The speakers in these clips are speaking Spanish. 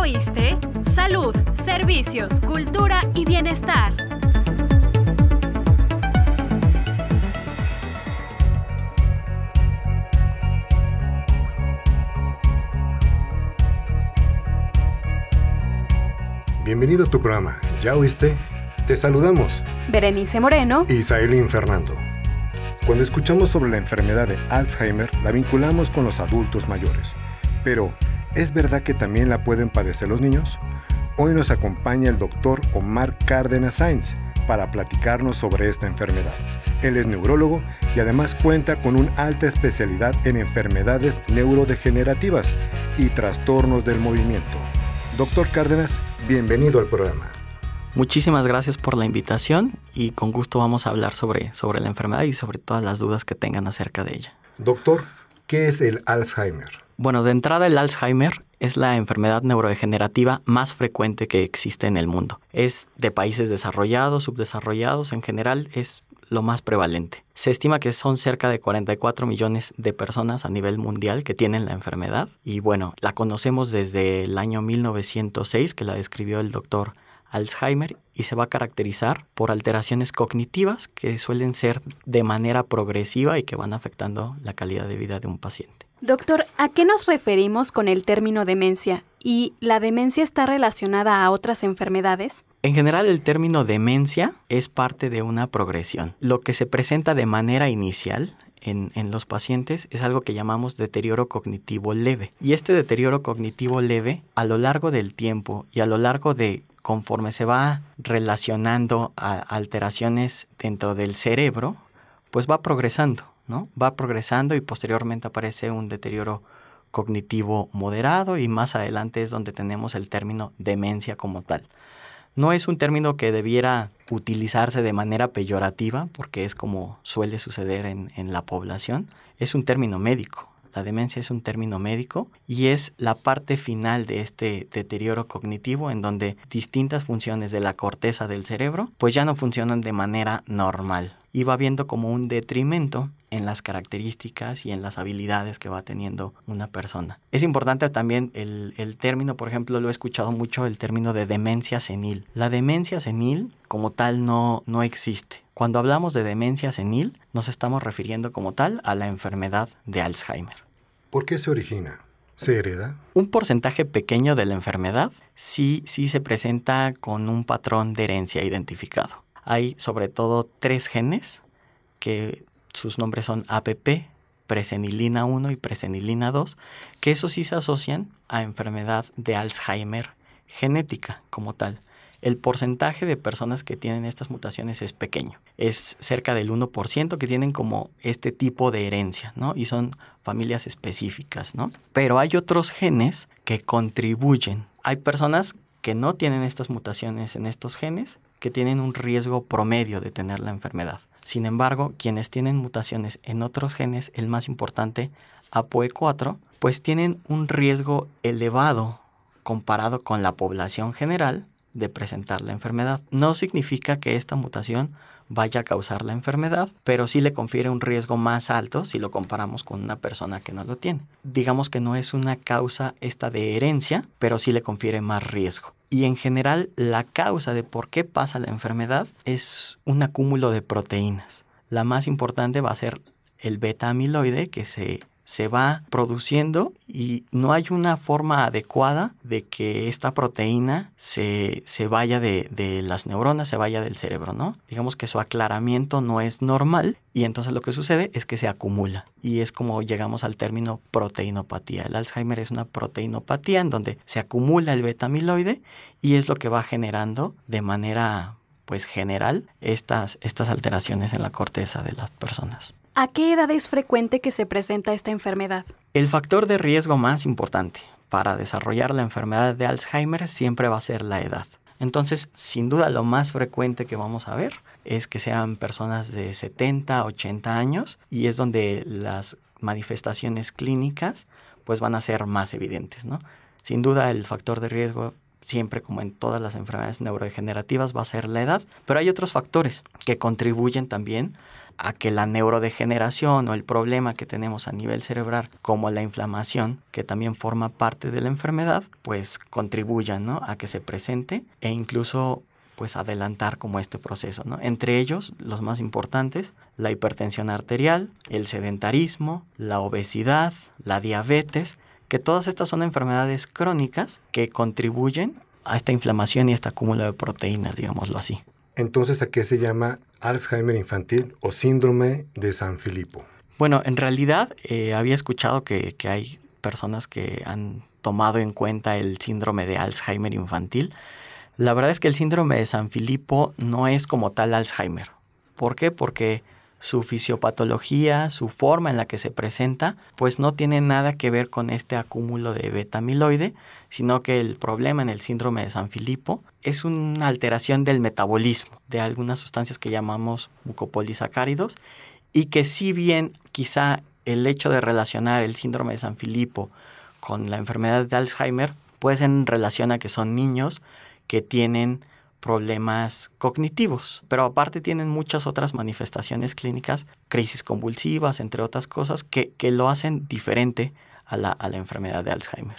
¿Ya oíste? Salud, servicios, cultura y bienestar. Bienvenido a tu programa. ¿Ya oíste? Te saludamos. Berenice Moreno y Saelin Fernando. Cuando escuchamos sobre la enfermedad de Alzheimer, la vinculamos con los adultos mayores. Pero, ¿es verdad que también la pueden padecer los niños? Hoy nos acompaña el doctor Omar Cárdenas Sainz para platicarnos sobre esta enfermedad. Él es neurólogo y además cuenta con una alta especialidad en enfermedades neurodegenerativas y trastornos del movimiento. Doctor Cárdenas, bienvenido al programa. Muchísimas gracias por la invitación y con gusto vamos a hablar sobre, sobre la enfermedad y sobre todas las dudas que tengan acerca de ella. Doctor, ¿qué es el Alzheimer? Bueno, de entrada el Alzheimer es la enfermedad neurodegenerativa más frecuente que existe en el mundo. Es de países desarrollados, subdesarrollados, en general es lo más prevalente. Se estima que son cerca de 44 millones de personas a nivel mundial que tienen la enfermedad y bueno, la conocemos desde el año 1906 que la describió el doctor Alzheimer y se va a caracterizar por alteraciones cognitivas que suelen ser de manera progresiva y que van afectando la calidad de vida de un paciente. Doctor, ¿a qué nos referimos con el término demencia? ¿Y la demencia está relacionada a otras enfermedades? En general, el término demencia es parte de una progresión. Lo que se presenta de manera inicial en, en, los pacientes es algo que llamamos deterioro cognitivo leve. Y este deterioro cognitivo leve, a lo largo del tiempo y a lo largo de conforme se va relacionando a alteraciones dentro del cerebro, pues va progresando, ¿no? Va progresando y posteriormente aparece un deterioro cognitivo moderado y más adelante es donde tenemos el término demencia como tal. No es un término que debiera utilizarse de manera peyorativa, porque es como suele suceder en, en, la población. Es un término médico. La demencia es un término médico y es la parte final de este deterioro cognitivo en donde distintas funciones de la corteza del cerebro pues ya no funcionan de manera normal y va viendo como un detrimento en las características y en las habilidades que va teniendo una persona. Es importante también el, el, término, por ejemplo, lo he escuchado mucho, el término de demencia senil. La demencia senil como tal no, no existe. Cuando hablamos de demencia senil, nos estamos refiriendo como tal a la enfermedad de Alzheimer. ¿Por qué se origina? ¿Se hereda? Un porcentaje pequeño de la enfermedad sí, sí se presenta con un patrón de herencia identificado. Hay sobre todo tres genes que sus nombres son APP, presenilina 1 y presenilina 2, que eso sí se asocian a enfermedad de Alzheimer genética como tal. El porcentaje de personas que tienen estas mutaciones es pequeño. Es cerca del 1% que tienen como este tipo de herencia, ¿no? Y son familias específicas, ¿no? Pero hay otros genes que contribuyen. Hay personas que no tienen estas mutaciones en estos genes, que tienen un riesgo promedio de tener la enfermedad. Sin embargo, quienes tienen mutaciones en otros genes, el más importante, APOE4, pues tienen un riesgo elevado comparado con la población general de presentar la enfermedad. No significa que esta mutación vaya a causar la enfermedad, pero sí le confiere un riesgo más alto si lo comparamos con una persona que no lo tiene. Digamos que no es una causa esta de herencia, pero sí le confiere más riesgo. Y en general la causa de por qué pasa la enfermedad es un acúmulo de proteínas. La más importante va a ser el beta amiloide que se se va produciendo y no hay una forma adecuada de que esta proteína se, se vaya de, de, las neuronas, se vaya del cerebro, ¿no? Digamos que su aclaramiento no es normal y entonces lo que sucede es que se acumula y es como llegamos al término proteinopatía. El Alzheimer es una proteinopatía en donde se acumula el beta amiloide y es lo que va generando de manera pues general estas, estas alteraciones en la corteza de las personas. ¿A qué edad es frecuente que se presenta esta enfermedad? El factor de riesgo más importante para desarrollar la enfermedad de Alzheimer siempre va a ser la edad. Entonces, sin duda, lo más frecuente que vamos a ver es que sean personas de 70, 80 años y es donde las manifestaciones clínicas pues van a ser más evidentes, ¿no? Sin duda, el factor de riesgo siempre como en todas las enfermedades neurodegenerativas va a ser la edad, pero hay otros factores que contribuyen también a que la neurodegeneración o el problema que tenemos a nivel cerebral, como la inflamación, que también forma parte de la enfermedad, pues contribuyan ¿no? a que se presente e incluso pues adelantar como este proceso, ¿no? Entre ellos, los más importantes, la hipertensión arterial, el sedentarismo, la obesidad, la diabetes, que todas estas son enfermedades crónicas que contribuyen a esta inflamación y este acúmulo de proteínas, digámoslo así. Entonces, ¿a qué se llama Alzheimer infantil o síndrome de San Filipo? Bueno, en realidad eh, había escuchado que, que hay personas que han tomado en cuenta el síndrome de Alzheimer infantil. La verdad es que el síndrome de San Filipo no es como tal Alzheimer. ¿Por qué? Porque su fisiopatología, su forma en la que se presenta, pues no tiene nada que ver con este acúmulo de beta-amiloide, sino que el problema en el síndrome de San Filipo es una alteración del metabolismo de algunas sustancias que llamamos mucopolisacáridos y que si bien quizá el hecho de relacionar el síndrome de San Filipo con la enfermedad de Alzheimer puede ser en relación a que son niños que tienen problemas cognitivos, pero aparte tienen muchas otras manifestaciones clínicas, crisis convulsivas, entre otras cosas, que, que lo hacen diferente a la, a la enfermedad de Alzheimer.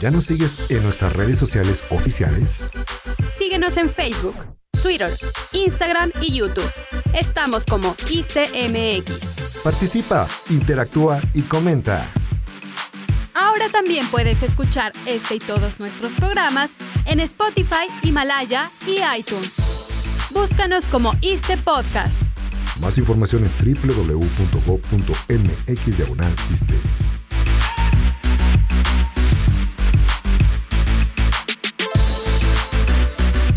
¿Ya nos sigues en nuestras redes sociales oficiales? Síguenos en Facebook, Twitter, Instagram y YouTube. Estamos como ISTMX. Participa, interactúa y comenta. Ahora también puedes escuchar este y todos nuestros programas en Spotify, Himalaya y iTunes. Búscanos como ISTE Podcast. Más información en www.go.mx diagonal ISTE.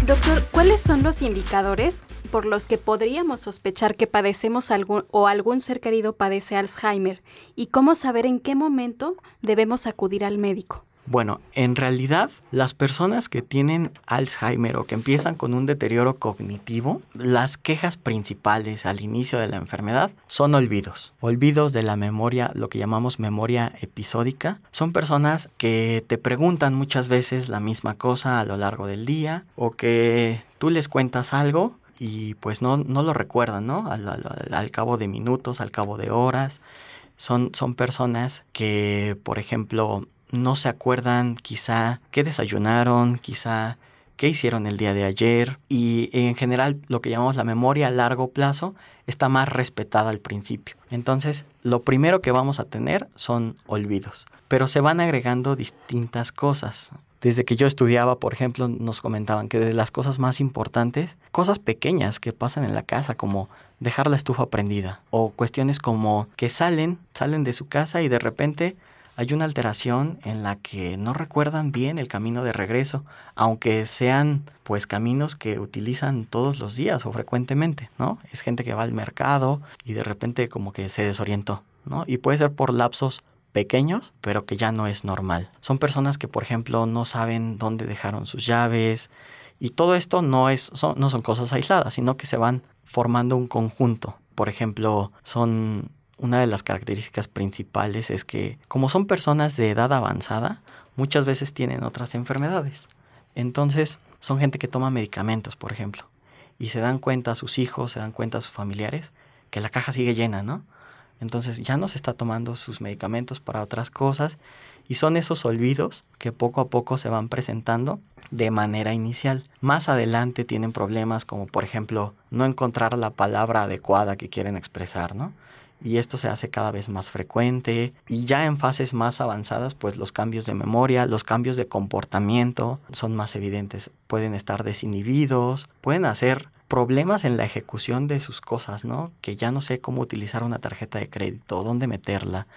Doctor, ¿cuáles son los indicadores por los que podríamos sospechar que padecemos algún o algún ser querido padece Alzheimer? ¿Y cómo saber en qué momento debemos acudir al médico? Bueno, en realidad las personas que tienen Alzheimer o que empiezan con un deterioro cognitivo, las quejas principales al inicio de la enfermedad son olvidos. Olvidos de la memoria, lo que llamamos memoria episódica. Son personas que te preguntan muchas veces la misma cosa a lo largo del día o que tú les cuentas algo y pues no, no lo recuerdan, ¿no? Al, al, al cabo de minutos, al cabo de horas. Son, son personas que, por ejemplo, no se acuerdan quizá qué desayunaron, quizá qué hicieron el día de ayer y en general lo que llamamos la memoria a largo plazo está más respetada al principio. Entonces, lo primero que vamos a tener son olvidos, pero se van agregando distintas cosas. Desde que yo estudiaba, por ejemplo, nos comentaban que de las cosas más importantes, cosas pequeñas que pasan en la casa, como dejar la estufa prendida, o cuestiones como que salen, salen de su casa y de repente hay una alteración en la que no recuerdan bien el camino de regreso, aunque sean pues caminos que utilizan todos los días o frecuentemente, ¿no? Es gente que va al mercado y de repente como que se desorientó, ¿no? Y puede ser por lapsos pequeños, pero que ya no es normal. Son personas que, por ejemplo, no saben dónde dejaron sus llaves y todo esto no, es, son, no son cosas aisladas, sino que se van formando un conjunto. Por ejemplo, son una de las características principales es que como son personas de edad avanzada, muchas veces tienen otras enfermedades. Entonces, son gente que toma medicamentos, por ejemplo, y se dan cuenta a sus hijos, se dan cuenta a sus familiares que la caja sigue llena, ¿no? Entonces ya no se está tomando sus medicamentos para otras cosas y son esos olvidos que poco a poco se van presentando de manera inicial. Más adelante tienen problemas como por ejemplo no encontrar la palabra adecuada que quieren expresar, ¿no? y esto se hace cada vez más frecuente y ya en fases más avanzadas pues los cambios de memoria, los cambios de comportamiento son más evidentes, pueden estar desinhibidos, pueden hacer problemas en la ejecución de sus cosas, ¿no? Que ya no sé cómo utilizar una tarjeta de crédito, dónde meterla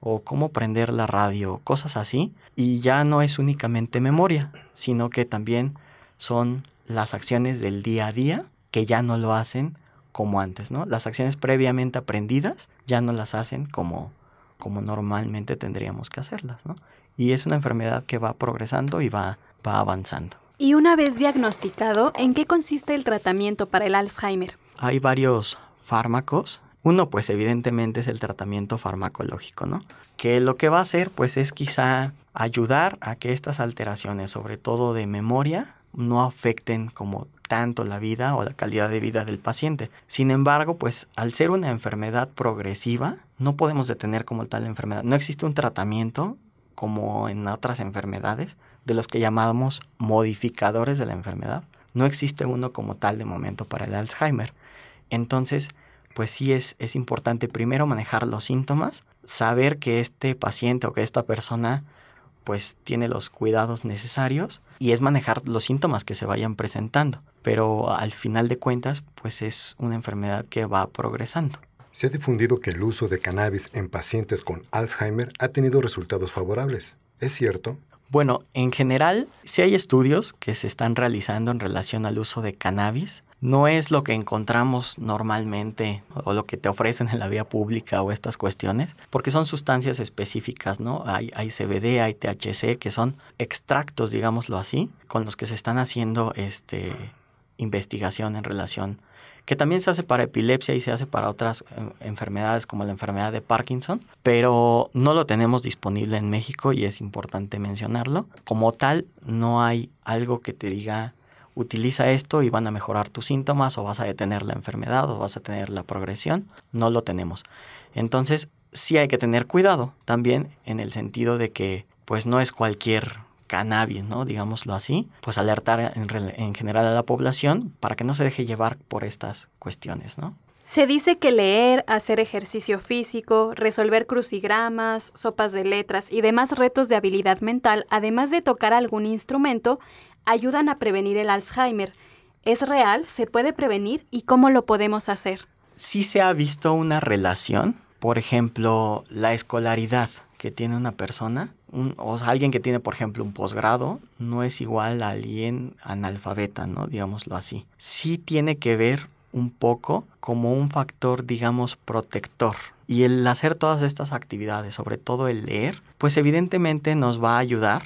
o cómo prender la radio, cosas así, y ya no es únicamente memoria, sino que también son las acciones del día a día que ya no lo hacen como antes, ¿no? Las acciones previamente aprendidas ya no las hacen como, como normalmente tendríamos que hacerlas, ¿no? Y es una enfermedad que va progresando y va, va avanzando. Y una vez diagnosticado, ¿en qué consiste el tratamiento para el Alzheimer? Hay varios fármacos. Uno, pues evidentemente es el tratamiento farmacológico, ¿no? Que lo que va a hacer, pues es quizá ayudar a que estas alteraciones, sobre todo de memoria, no afecten como tanto la vida o la calidad de vida del paciente. Sin embargo, pues al ser una enfermedad progresiva, no podemos detener como tal la enfermedad. No existe un tratamiento como en otras enfermedades de los que llamamos modificadores de la enfermedad. No existe uno como tal de momento para el Alzheimer. Entonces, pues sí es, es importante primero manejar los síntomas, saber que este paciente o que esta persona pues tiene los cuidados necesarios y es manejar los síntomas que se vayan presentando. Pero al final de cuentas, pues es una enfermedad que va progresando. Se ha difundido que el uso de cannabis en pacientes con Alzheimer ha tenido resultados favorables. ¿Es cierto? Bueno, en general, sí hay estudios que se están realizando en relación al uso de cannabis no es lo que encontramos normalmente o lo que te ofrecen en la vía pública o estas cuestiones, porque son sustancias específicas, ¿no? Hay, hay CBD, hay THC, que son extractos, digámoslo así, con los que se están haciendo este, investigación en relación, que también se hace para epilepsia y se hace para otras eh, enfermedades como la enfermedad de Parkinson, pero no lo tenemos disponible en México y es importante mencionarlo. Como tal, no hay algo que te diga utiliza esto y van a mejorar tus síntomas o vas a detener la enfermedad o vas a tener la progresión. No lo tenemos. Entonces, sí hay que tener cuidado también en el sentido de que pues no es cualquier cannabis, ¿no? Digámoslo así, pues alertar en, en general a la población para que no se deje llevar por estas cuestiones, ¿no? Se dice que leer, hacer ejercicio físico, resolver crucigramas, sopas de letras y demás retos de habilidad mental, además de tocar algún instrumento, ayudan a prevenir el Alzheimer. ¿Es real? ¿Se puede prevenir? ¿Y cómo lo podemos hacer? Sí se ha visto una relación, por ejemplo, la escolaridad que tiene una persona, o alguien que tiene, por ejemplo, un posgrado, no es igual a alguien analfabeta, ¿no? Digámoslo así. Sí tiene que ver un poco como un factor, digamos, protector. Y el hacer todas estas actividades, sobre todo el leer, pues evidentemente nos va a ayudar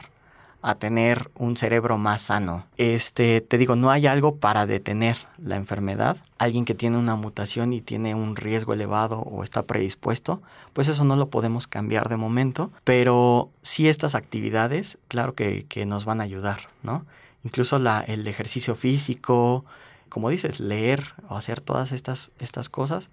a tener un cerebro más sano. Este, te digo, no hay algo para detener la enfermedad. Alguien que tiene una mutación y tiene un riesgo elevado o está predispuesto, pues eso no lo podemos cambiar de momento, pero sí estas actividades, claro que, nos van a ayudar, ¿no? Incluso la, el ejercicio físico, como dices, leer o hacer todas estas, estas cosas,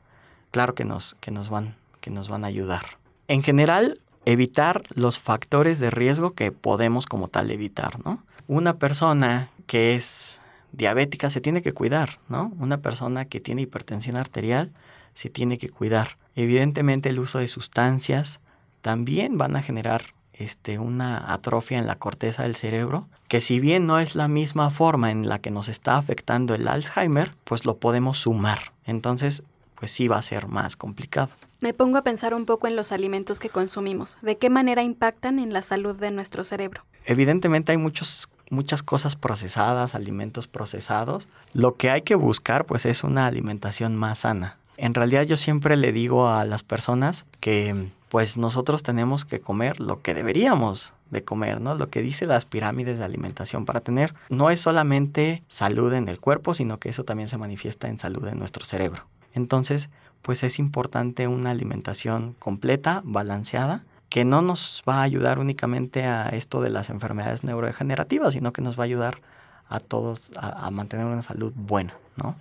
claro que nos, que, nos van, que nos van a ayudar. En general, evitar los factores de riesgo que podemos como tal evitar, ¿no? Una persona que es diabética se tiene que cuidar, ¿no? Una persona que tiene hipertensión arterial se tiene que cuidar. Evidentemente el uso de sustancias también van a generar este, una atrofia en la corteza del cerebro, que si bien no es la misma forma en la que nos está afectando el Alzheimer, pues lo podemos sumar. Entonces, pues sí va a ser más complicado. Me pongo a pensar un poco en los alimentos que consumimos. ¿De qué manera impactan en la salud de nuestro cerebro? Evidentemente hay muchos, muchas cosas procesadas, alimentos procesados. Lo que hay que buscar pues es una alimentación más sana. En realidad yo siempre le digo a las personas que pues nosotros tenemos que comer lo que deberíamos de comer, ¿no? Lo que dice las pirámides de alimentación para tener no es solamente salud en el cuerpo, sino que eso también se manifiesta en salud en nuestro cerebro. Entonces, pues es importante una alimentación completa, balanceada, que no nos va a ayudar únicamente a esto de las enfermedades neurodegenerativas, sino que nos va a ayudar a todos a, mantener una salud buena, ¿no?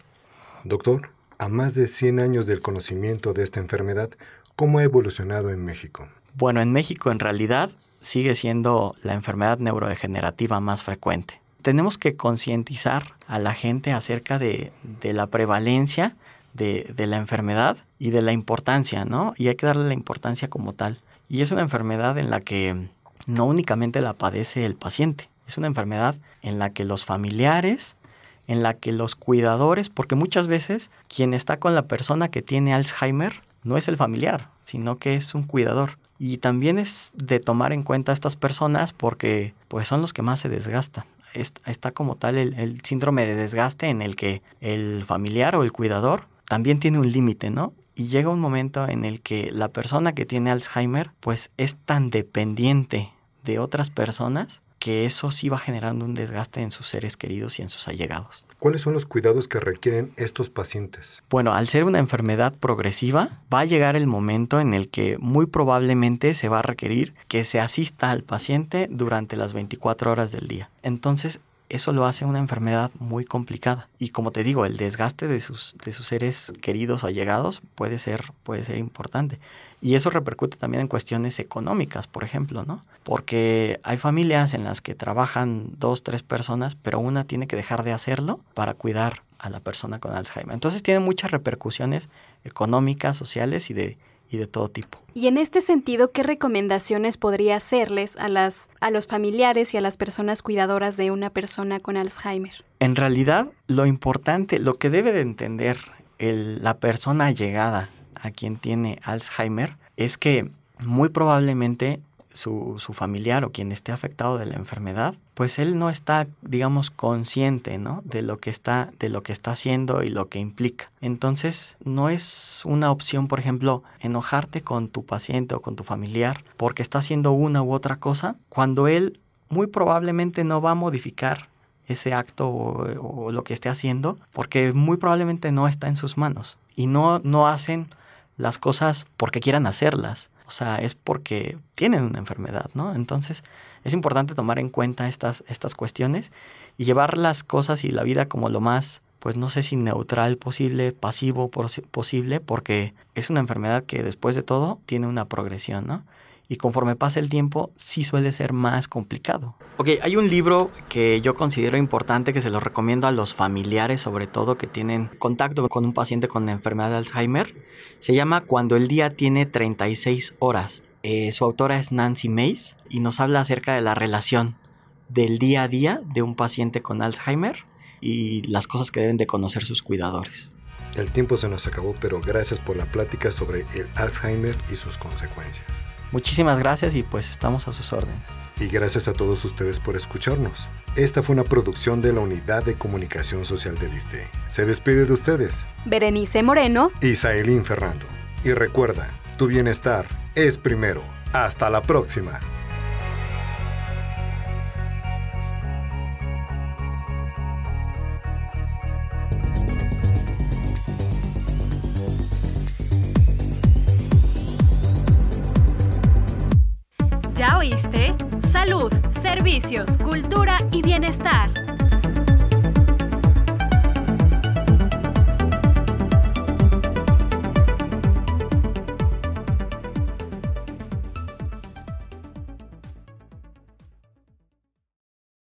Doctor, a más de 100 años del conocimiento de esta enfermedad, ¿cómo ha evolucionado en México? Bueno, en México en realidad sigue siendo la enfermedad neurodegenerativa más frecuente. Tenemos que concientizar a la gente acerca de, de la prevalencia de, la enfermedad y de la importancia, ¿no? Y hay que darle la importancia como tal. Y es una enfermedad en la que no únicamente la padece el paciente, es una enfermedad en la que los familiares, en la que los cuidadores, porque muchas veces quien está con la persona que tiene Alzheimer no es el familiar, sino que es un cuidador. Y también es de tomar en cuenta a estas personas porque pues son los que más se desgastan. Está como tal el, el síndrome de desgaste en el que el familiar o el cuidador también tiene un límite, ¿no? Y llega un momento en el que la persona que tiene Alzheimer, pues es tan dependiente de otras personas que eso sí va generando un desgaste en sus seres queridos y en sus allegados. ¿Cuáles son los cuidados que requieren estos pacientes? Bueno, al ser una enfermedad progresiva, va a llegar el momento en el que muy probablemente se va a requerir que se asista al paciente durante las 24 horas del día. Entonces, eso lo hace una enfermedad muy complicada. Y como te digo, el desgaste de sus, de sus seres queridos o allegados puede ser, puede ser importante. Y eso repercute también en cuestiones económicas, por ejemplo, ¿no? Porque hay familias en las que trabajan dos, tres personas, pero una tiene que dejar de hacerlo para cuidar a la persona con Alzheimer. Entonces tiene muchas repercusiones económicas, sociales y de, y de todo tipo. Y en este sentido, ¿qué recomendaciones podría hacerles a, las, a los familiares y a las personas cuidadoras de una persona con Alzheimer? En realidad, lo importante, lo que debe de entender la persona llegada a quien tiene Alzheimer es que muy probablemente su, familiar o quien esté afectado de la enfermedad, pues él no está, digamos, consciente, ¿no? De lo que está, de lo que está haciendo y lo que implica. Entonces, no es una opción, por ejemplo, enojarte con tu paciente o con tu familiar porque está haciendo una u otra cosa, cuando él muy probablemente no va a modificar ese acto o, o lo que esté haciendo, porque muy probablemente no está en sus manos. Y no, no hacen las cosas porque quieran hacerlas o sea, es porque tienen una enfermedad, ¿no? Entonces, es importante tomar en cuenta estas, estas cuestiones y llevar las cosas y la vida como lo más, pues no sé si neutral posible, pasivo posible, porque es una enfermedad que después de todo tiene una progresión, ¿no? Y conforme pasa el tiempo sí suele ser más complicado. Ok, hay un libro que yo considero importante que se lo recomiendo a los familiares sobre todo que tienen contacto con un paciente con enfermedad de Alzheimer. Se llama Cuando el día tiene 36 horas. Eh, su autora es Nancy Mays y nos habla acerca de la relación del día a día de un paciente con Alzheimer y las cosas que deben de conocer sus cuidadores. El tiempo se nos acabó, pero gracias por la plática sobre el Alzheimer y sus consecuencias. Muchísimas gracias y pues estamos a sus órdenes. Y gracias a todos ustedes por escucharnos. Esta fue una producción de la Unidad de Comunicación Social del ISTE. Se despide de ustedes. Berenice Moreno. Y Saelín Fernando. Y recuerda, tu bienestar es primero. Hasta la próxima. ¿Ya oíste? Salud, servicios, cultura y bienestar.